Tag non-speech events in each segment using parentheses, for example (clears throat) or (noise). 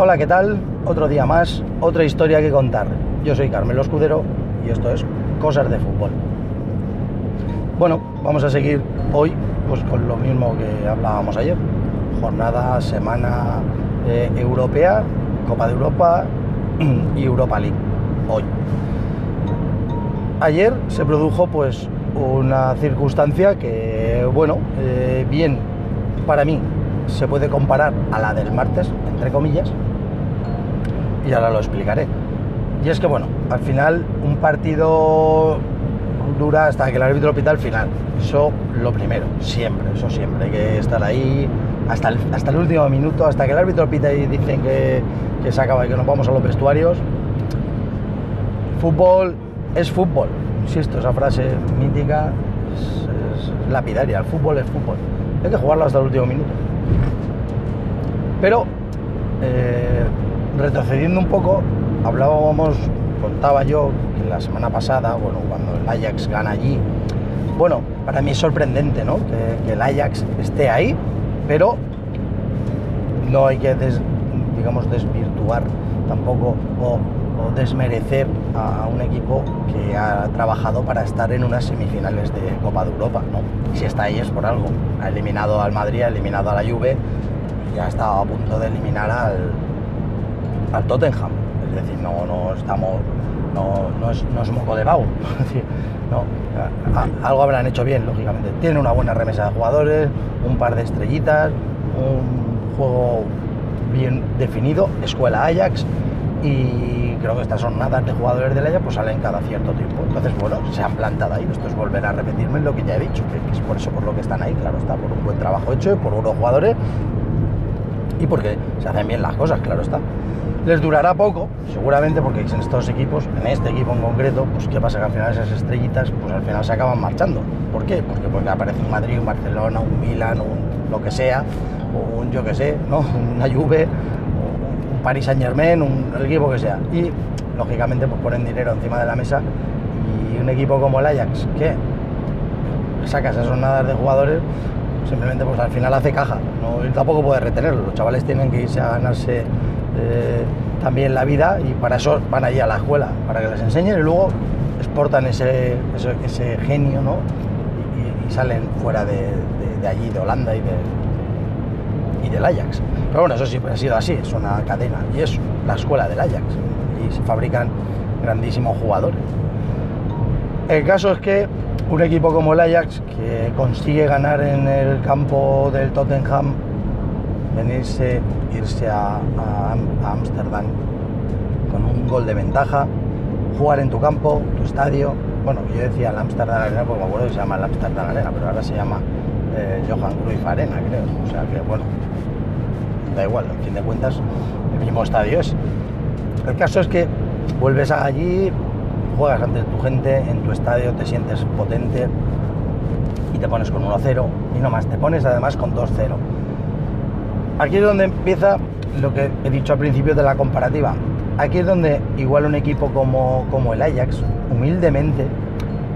Hola, ¿qué tal? Otro día más, otra historia que contar. Yo soy Carmelo Escudero y esto es Cosas de Fútbol. Bueno, vamos a seguir hoy pues con lo mismo que hablábamos ayer. Jornada, semana eh, europea, Copa de Europa y Europa League. Hoy. Ayer se produjo pues una circunstancia que, bueno, eh, bien para mí se puede comparar a la del martes, entre comillas, y ahora lo explicaré. Y es que, bueno, al final un partido dura hasta que el árbitro pita al final. Eso lo primero, siempre, eso siempre. Hay que estar ahí hasta el, hasta el último minuto, hasta que el árbitro pita y dicen que, que se acaba y que nos vamos a los vestuarios. Fútbol es fútbol. Insisto, esa frase mítica es, lapidaria. El fútbol es fútbol. Hay que jugarlo hasta el último minuto. Pero, eh, retrocediendo un poco, hablábamos, contaba yo que la semana pasada, bueno, cuando el Ajax gana allí, bueno, para mí es sorprendente, ¿no? Que, el Ajax esté ahí, pero no hay que, digamos, desvirtuar tampoco o, o desmerecer a, un equipo que ha trabajado para estar en unas semifinales de Copa de Europa, ¿no? Si está ahí es por algo. Ha eliminado al Madrid, ha eliminado a la Juve, ya está a punto de eliminar al, al Tottenham. Es decir, no, no estamos, no, no, es, no (laughs) es moco de decir, no, algo habrán hecho bien, lógicamente. Tienen una buena remesa de jugadores, un par de estrellitas, un juego bien definido, escuela Ajax, y creo que estas jornadas de jugadores del Ajax pues salen cada cierto tiempo. Entonces, bueno, se han plantado ahí. Esto es volver a repetirme lo que ya he dicho, que es por eso por lo que están ahí, claro, está por un buen trabajo hecho, por unos jugadores y porque se hacen bien las cosas, claro está. Les durará poco, seguramente, porque en estos equipos, en este equipo en concreto, pues qué pasa que al final esas estrellitas, pues al final se acaban marchando. ¿Por qué? Porque, porque aparece un Madrid, un Barcelona, un Milan, un lo que sea, o un yo que sé, ¿no? (laughs) Una Juve, un Paris Saint Germain, un equipo que sea. Y lógicamente pues ponen dinero encima de la mesa y un equipo como el Ajax, que saca esas jornadas de jugadores, simplemente pues al final hace caja, ¿no? Y tampoco puede retenerlo, los chavales tienen que irse a ganarse eh, también la vida y para eso van allí a la escuela, para que les enseñen y luego exportan ese, ese, genio, ¿no? Y salen fuera de, de- de allí, de Holanda y, de, y del Ajax. Pero bueno, eso siempre ha sido así, es una cadena y es la escuela del Ajax y se fabrican grandísimos jugadores. El caso es que un equipo como el Ajax, que consigue ganar en el campo del Tottenham, venirse, irse a a Am- a Ámsterdam con un gol de ventaja, jugar en tu campo, tu estadio. Bueno, yo decía el Amsterdam Arena porque me acuerdo que se llama el Amsterdam Arena, pero ahora se llama eh, Johan Cruyff Arena, creo. O sea que, bueno, da igual, en fin de cuentas, el mismo estadio es. El caso es que vuelves allí, juegas ante tu gente, en tu estadio te sientes potente y te pones con 1-0 y no más, te pones además con 2-0. Aquí es donde empieza lo que he dicho al principio de la comparativa. Aquí es donde igual un equipo como, como el Ajax, humildemente,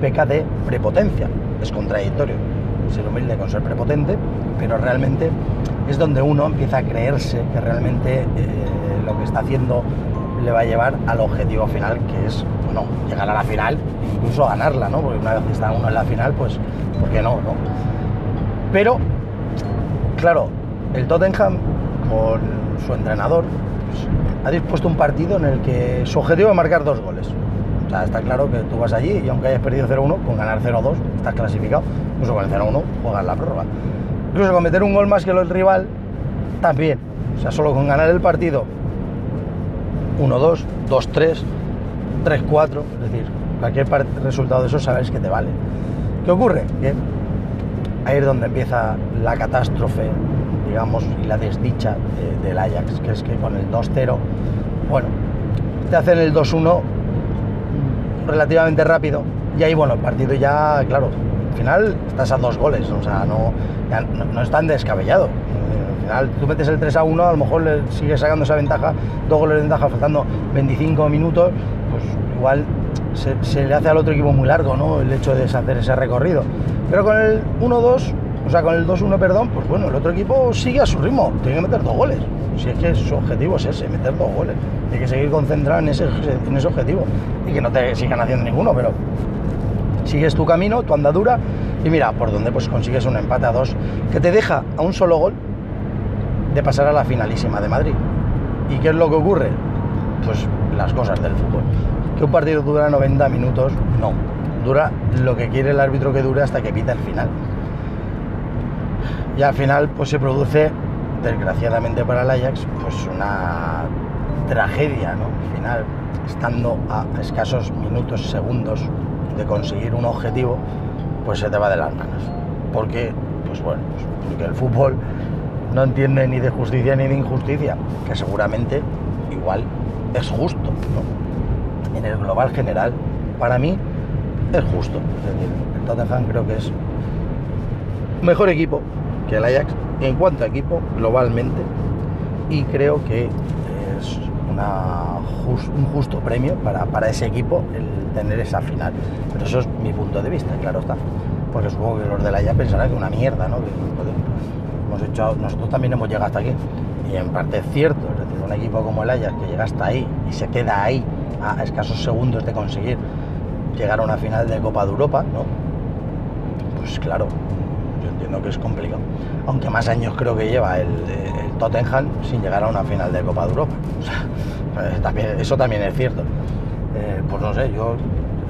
peca de prepotencia. Es contradictorio ser humilde con ser prepotente, pero realmente es donde uno empieza a creerse que realmente eh, lo que está haciendo le va a llevar al objetivo final, que es, bueno, llegar a la final, incluso ganarla, ¿no? Porque una vez que está uno en la final, pues, ¿por qué no, no? Pero, claro, el Tottenham, con su entrenador, ha dispuesto un partido en el que su objetivo es marcar dos goles. Está claro que tú vas allí y aunque hayas perdido 0-1, con ganar 0-2 estás clasificado. Incluso con el 0-1 juegas la prórroga. Incluso con meter un gol más que el rival, también. O sea, solo con ganar el partido 1-2, 2-3, 3-4, es decir, cualquier resultado de eso sabes que te vale. ¿Qué ocurre? Que ahí es donde empieza la catástrofe, digamos, y la desdicha de- del Ajax, que es que con el 2-0, bueno, te hacen el 2-1 relativamente rápido, y ahí, bueno, el partido ya, claro, al final estás a dos goles, o sea, no, ya no, no es tan descabellado. Al final, tú metes el 3 a 1, a lo mejor le sigues sacando esa ventaja, dos goles de ventaja, faltando 25 minutos, pues igual se, se le hace al otro equipo muy largo, ¿no? El hecho de hacer ese recorrido. Pero con el 1-2, o sea, con el 2-1, perdón, pues bueno, el otro equipo sigue a su ritmo, tiene que meter dos goles. Si es que su objetivo es ese, meter dos goles. Hay que seguir concentrado en ese, en ese objetivo. Y que no te sigan haciendo ninguno, pero sigues tu camino, tu andadura, y mira, por donde pues consigues un empate a dos, que te deja a un solo gol de pasar a la finalísima de Madrid. ¿Y qué es lo que ocurre? Pues las cosas del fútbol. ¿Que un partido dura 90 minutos? No. Dura lo que quiere el árbitro que dure hasta que pita el final. Y al final pues se produce, desgraciadamente para el Ajax, pues una tragedia, ¿no? Al final, estando a escasos minutos, segundos de conseguir un objetivo, pues se te va de las manos. Porque, pues bueno, pues porque el fútbol no entiende ni de justicia ni de injusticia, que seguramente igual es justo, ¿no? En el global general, para mí es justo. Es decir, el Tottenham creo que es mejor equipo que el Ajax en cuanto a equipo globalmente y creo que es un justo premio para, para ese equipo el tener esa final. Pero eso es mi punto de vista, claro está. Porque supongo que los de la Ajax pensarán que una mierda, ¿no? Hemos hecho, nosotros también hemos llegado hasta aquí. Y en parte es cierto, es decir, un equipo como el Ajax que llega hasta ahí y se queda ahí a escasos segundos de conseguir llegar a una final de Copa de Europa, ¿no? Pues claro, yo entiendo que es complicado. Aunque más años creo que lleva el, Tottenham sin llegar a una final de Copa de Europa. también, eso también es cierto. Eh, pues no sé, yo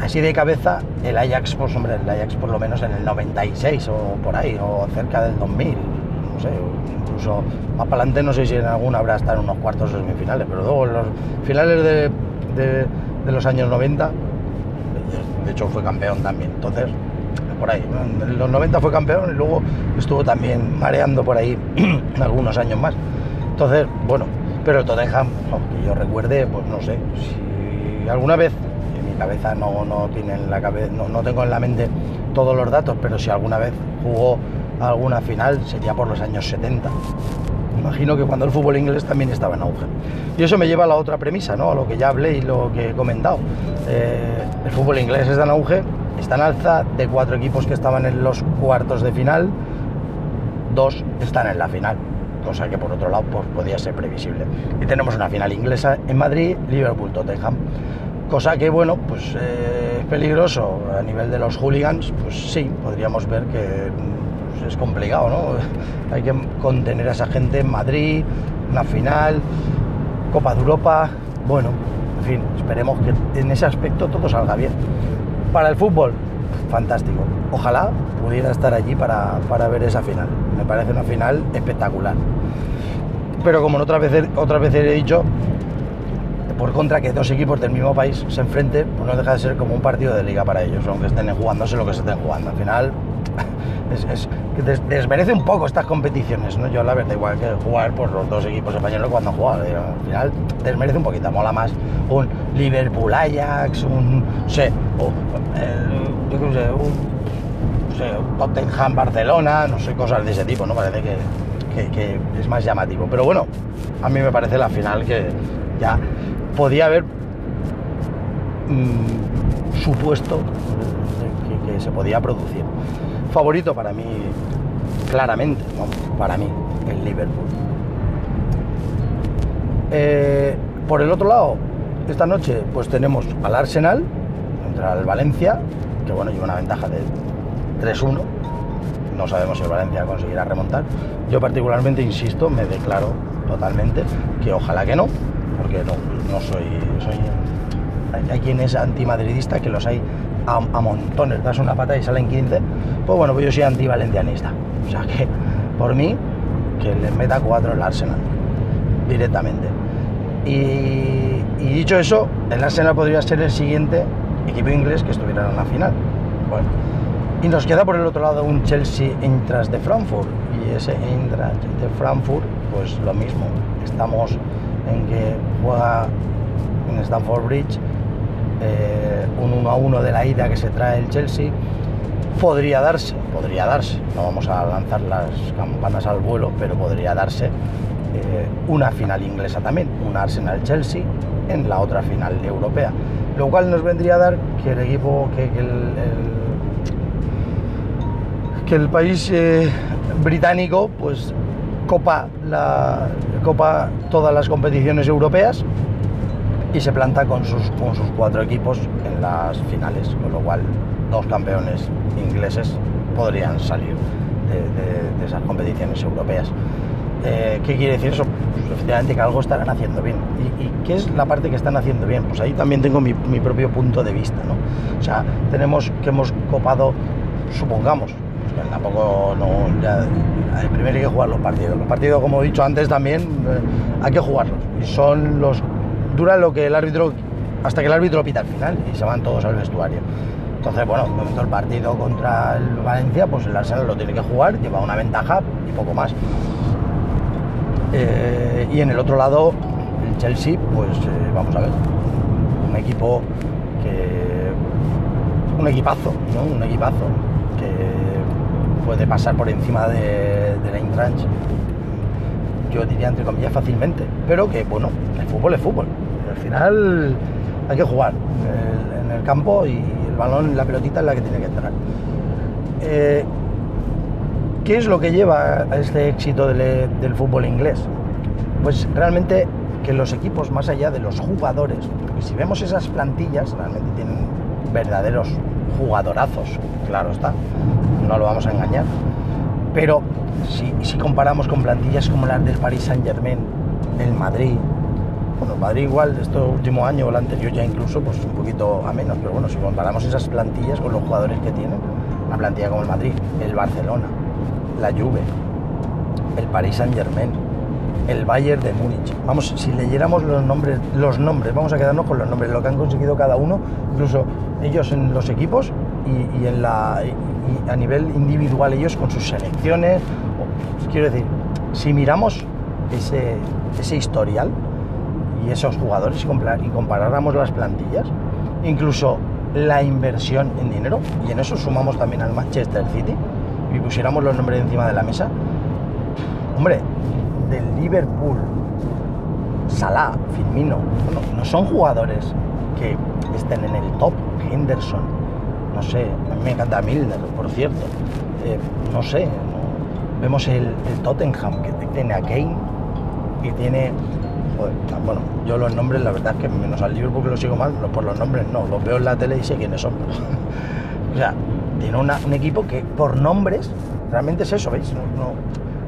así de cabeza, el Ajax, pues hombre, el Ajax por lo menos en el 96 o por ahí, o cerca del 2000, no sé, incluso más para adelante no sé si en alguna habrá estado en unos cuartos o semifinales, pero luego en los finales de, de, los años 90, de hecho fue campeón también, entonces por ahí, en los 90 fue campeón y luego estuvo también mareando por ahí (clears throat) algunos años más, entonces, bueno, pero el Tottenham, que yo recuerde, pues no sé, si alguna vez no, no tiene la cabeza, no, tengo en la mente todos los datos, pero si alguna vez jugó alguna final sería por los años 70. Imagino que cuando el fútbol inglés también estaba en auge. Y eso me lleva a la otra premisa, ¿no? a lo que ya hablé y lo que he comentado. Eh, el fútbol inglés está en auge, está en alza, de cuatro equipos que estaban en los cuartos de final, dos están en la final cosa que por otro lado pues, podía ser previsible. Y tenemos una final inglesa en Madrid, Liverpool-Tottenham. Cosa que, bueno, pues eh, es peligroso a nivel de los hooligans, pues sí, podríamos ver que pues, es complicado, ¿no? (laughs) Hay que contener a esa gente en Madrid, una final, Copa de Europa, bueno, en fin, esperemos que en ese aspecto todo salga bien. Para el fútbol, fantástico. Ojalá pudiera estar allí para, para ver esa final. Me parece una final espectacular. Pero como otras veces, otras veces he dicho, por contra que dos equipos del mismo país se enfrenten, pues no deja de ser como un partido de liga para ellos, aunque estén jugándose lo que se estén jugando. Al final es, desmerece un poco estas competiciones, ¿no? Yo la verdad, igual que jugar por los dos equipos españoles cuando juegan, al final desmerece un poquito, mola más un Liverpool Ajax, un, no sé, yo qué sé, un, Tottenham Barcelona, no sé, cosas de ese tipo, ¿no? Parece que, que es más llamativo. Pero bueno, a mí me parece la final que ya podía haber mm, supuesto que, se podía producir. Favorito para mí, claramente, para mí, el Liverpool. Eh, por el otro lado, esta noche pues tenemos al Arsenal contra el Valencia, que bueno, lleva una ventaja de 3-1. No sabemos si el Valencia conseguirá remontar. Yo particularmente insisto, me declaro totalmente que ojalá que no, porque no, no soy, soy hay, quien es antimadridista, que los hay a, montones, das una pata y salen 15, pues bueno, pues yo soy antivalentianista. O sea que, por mí, que les meta cuatro el Arsenal, directamente. Y, dicho eso, el Arsenal podría ser el siguiente equipo inglés que estuviera en la final. Y nos queda por el otro lado un Chelsea Eintracht de Frankfurt. Y ese Eintracht de Frankfurt, pues lo mismo. Estamos en que juega en Stamford Bridge, eh, un 1 a 1 de la ida que se trae el Chelsea, podría darse, podría darse, no vamos a lanzar las campanas al vuelo, pero podría darse eh, una final inglesa también, un Arsenal-Chelsea en la otra final europea, lo cual nos vendría a dar que el equipo, que, el, que el país eh, británico, pues copa, la, copa todas las competiciones europeas y se planta con sus, con sus cuatro equipos en las finales, con lo cual dos campeones ingleses podrían salir de, esas competiciones europeas. Eh, ¿Qué quiere decir eso? Pues efectivamente que algo estarán haciendo bien. ¿Y, qué es la parte que están haciendo bien? Pues ahí también tengo mi, propio punto de vista, ¿no? O sea, tenemos que hemos copado, supongamos, pues tampoco no, ya, primero hay que jugar los partidos. Los partidos, como he dicho antes también, eh, hay que jugarlos. Y son los dura lo que el árbitro, hasta que el árbitro pita al final y se van todos al vestuario. Entonces, bueno, momento el partido contra el Valencia, pues el Arsenal lo tiene que jugar, lleva una ventaja y poco más. Eh, y en el otro lado, el Chelsea, pues eh, vamos a ver, un equipo que. un equipazo, ¿no? Un equipazo que puede pasar por encima de, de la Intranch yo diría entre comillas fácilmente, pero que bueno, el fútbol es fútbol. Al final hay que jugar en el campo y el balón, la pelotita es la que tiene que entrar. Eh, ¿Qué es lo que lleva a este éxito del, fútbol inglés? Pues realmente que los equipos, más allá de los jugadores, porque si vemos esas plantillas, realmente tienen verdaderos jugadorazos, claro está, no lo vamos a engañar, pero si, comparamos con plantillas como las del Paris Saint Germain, el Madrid, bueno, Madrid igual, este último año o el anterior ya incluso, pues un poquito a menos, pero bueno, si comparamos esas plantillas con los jugadores que tienen, una plantilla como el Madrid, el Barcelona, la Juve, el Paris Saint Germain, el Bayern de Múnich. Vamos, si leyéramos los nombres, los nombres, vamos a quedarnos con los nombres, lo que han conseguido cada uno, incluso ellos en los equipos y, en la, a nivel individual ellos con sus selecciones. Quiero decir, si miramos ese, ese historial y esos jugadores y comparáramos las plantillas, incluso la inversión en dinero, y en eso sumamos también al Manchester City, y pusiéramos los nombres encima de la mesa, hombre, del Liverpool, Salah, Firmino, no son jugadores que estén en el top, Henderson, no sé, a mí me encanta Milner, por cierto, eh, no sé, vemos el, Tottenham que tiene a Kane y tiene, bueno, yo los nombres, la verdad es que menos al Liverpool que lo sigo mal, por los nombres no, los veo en la tele y sé quiénes son. (laughs) o sea, tiene un equipo que por nombres, realmente es eso, ¿veis?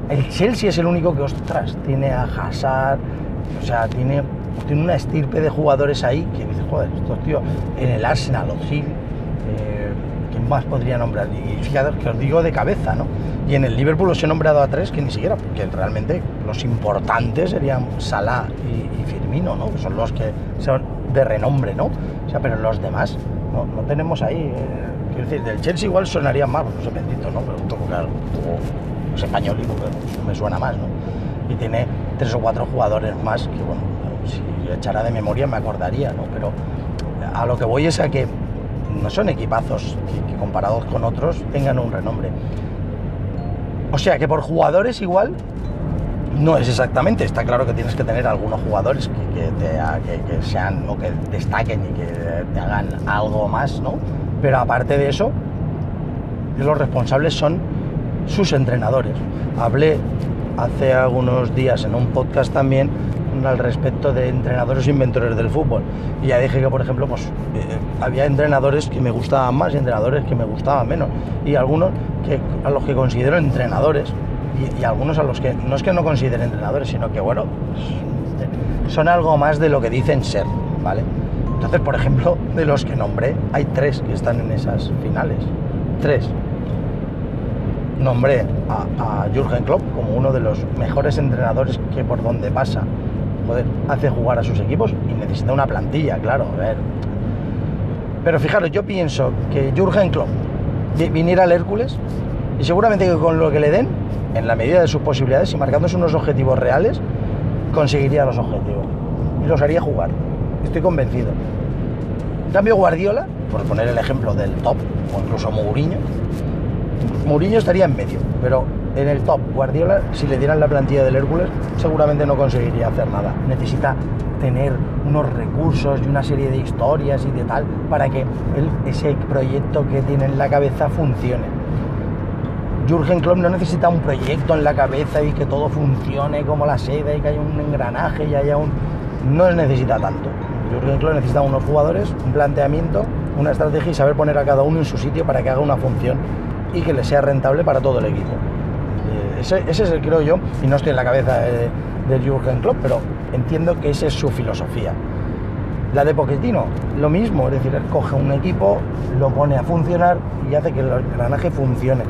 el Chelsea es el único que, ostras, tiene a Hazard, o sea, tiene, tiene una estirpe de jugadores ahí que dices, joder, estos tíos, en el Arsenal, Ozil, más podría nombrar? Y fíjate que os digo de cabeza, ¿no? Y en el Liverpool os he nombrado a tres que ni siquiera, porque realmente los importantes serían Salah y, Firmino, ¿no? Que son los que son de renombre, ¿no? O sea, pero los demás no, no tenemos ahí. Eh, quiero decir, del Chelsea igual sonaría más, no sé, bendito, ¿no? Pero un poco, claro, es español y me suena más, ¿no? Y tiene tres o cuatro jugadores más que, bueno, si echara de memoria me acordaría, ¿no? Pero a lo que voy es a que no son equipazos que, comparados con otros tengan un renombre. O sea que por jugadores igual no es exactamente, está claro que tienes que tener algunos jugadores que, que, sean o que destaquen y que te hagan algo más, ¿no? Pero aparte de eso, los responsables son sus entrenadores. Hablé hace algunos días en un podcast también al respecto de entrenadores e inventores del fútbol. Y ya dije que, por ejemplo, pues eh, había entrenadores que me gustaban más y entrenadores que me gustaban menos. Y algunos que, a los que considero entrenadores y, algunos a los que no es que no considere entrenadores, sino que, bueno, son algo más de lo que dicen ser, ¿vale? Entonces, por ejemplo, de los que nombré, hay tres que están en esas finales. Tres. Nombré a, a Jürgen Klopp como uno de los mejores entrenadores que por donde pasa joder, hace jugar a sus equipos y necesita una plantilla, claro, ver. Pero fijaros, yo pienso que Jurgen Klopp viniera al Hércules y seguramente que con lo que le den, en la medida de sus posibilidades y marcándose unos objetivos reales, conseguiría los objetivos y los haría jugar. Estoy convencido. En cambio, Guardiola, por poner el ejemplo del top, o incluso Mourinho, Mourinho estaría en medio, pero en el top. Guardiola, si le dieran la plantilla del Hércules, seguramente no conseguiría hacer nada. Necesita tener unos recursos y una serie de historias y de tal para que ese proyecto que tiene en la cabeza funcione. Jürgen Klopp no necesita un proyecto en la cabeza y que todo funcione como la seda y que haya un engranaje y haya un... No necesita tanto. Jürgen Klopp necesita unos jugadores, un planteamiento, una estrategia y saber poner a cada uno en su sitio para que haga una función y que le sea rentable para todo el equipo. Ese, ese es el creo yo, y no estoy en la cabeza de, de Jürgen Klopp, pero entiendo que esa es su filosofía. La de Pochettino, lo mismo, es decir, él coge un equipo, lo pone a funcionar y hace que el engranaje funcione.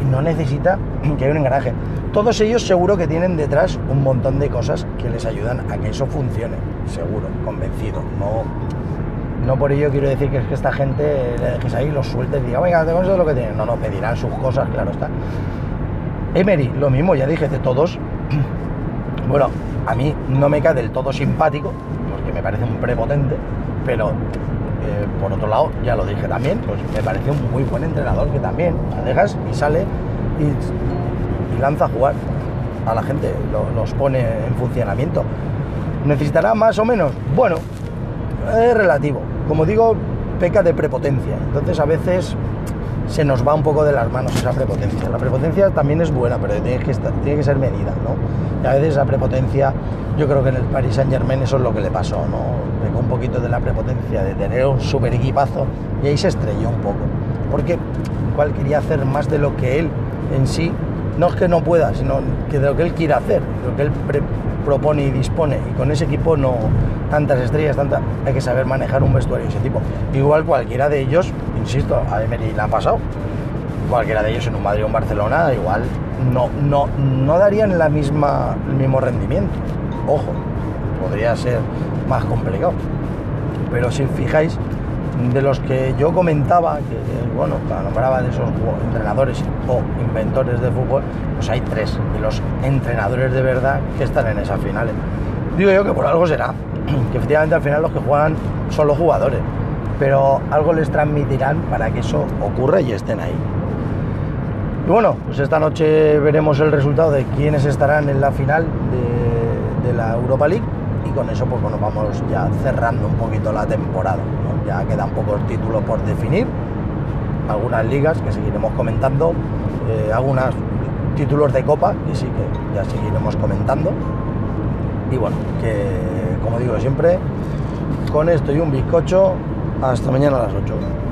Y no necesita (clears throat) que haya un engranaje. Todos ellos seguro que tienen detrás un montón de cosas que les ayudan a que eso funcione, seguro, convencido. No, no por ello quiero decir que es que esta gente le dejes ahí, los sueltes y diga, venga, tengo eso es lo que tienen. No, no, pedirán sus cosas, claro está. Emery, lo mismo, ya dije, de todos. (clears throat) Bueno, a mí no me cae del todo simpático, porque me parece un prepotente, pero eh, por otro lado, ya lo dije también, pues me parece un muy buen entrenador que también la y sale y, lanza a jugar a la gente, lo- los pone en funcionamiento. ¿Necesitará más o menos? Bueno, es relativo. Como digo, peca de prepotencia. Entonces a veces se nos va un poco de las manos esa prepotencia. La prepotencia también es buena, pero tiene que, estar- tiene que ser medida, ¿no? Y a veces esa prepotencia, yo creo que en el Paris Saint Germain eso es lo que le pasó, ¿no? Pecó un poquito de la prepotencia, de tener un super equipazo, y ahí se estrelló un poco. Porque igual quería hacer más de lo que él en sí, no es que no pueda, sino que de lo que él quiere hacer, de lo que él propone y dispone. Y con ese equipo no tantas estrellas, tanta, hay que saber manejar un vestuario ese tipo. Igual cualquiera de ellos, insisto, a Emery le ha pasado. Cualquiera de ellos en un Madrid o un Barcelona, igual no, no, no darían la misma, el mismo rendimiento. Ojo, podría ser más complicado. Pero si fijáis, de los que yo comentaba, que bueno, nombraba de esos entrenadores o inventores de fútbol, pues hay tres de los entrenadores de verdad que están en esas finales. Digo yo que por algo será, (clears throat) que efectivamente al final los que juegan son los jugadores, pero algo les transmitirán para que eso ocurra y estén ahí. Y bueno, pues esta noche veremos el resultado de quiénes estarán en la final de, la Europa League y con eso pues bueno, vamos ya cerrando un poquito la temporada. ¿no? Ya quedan pocos títulos por definir, algunas ligas que seguiremos comentando, eh, algunos títulos de copa que sí que ya seguiremos comentando. Y bueno, que como digo siempre, con esto y un bizcocho, hasta mañana a las 8.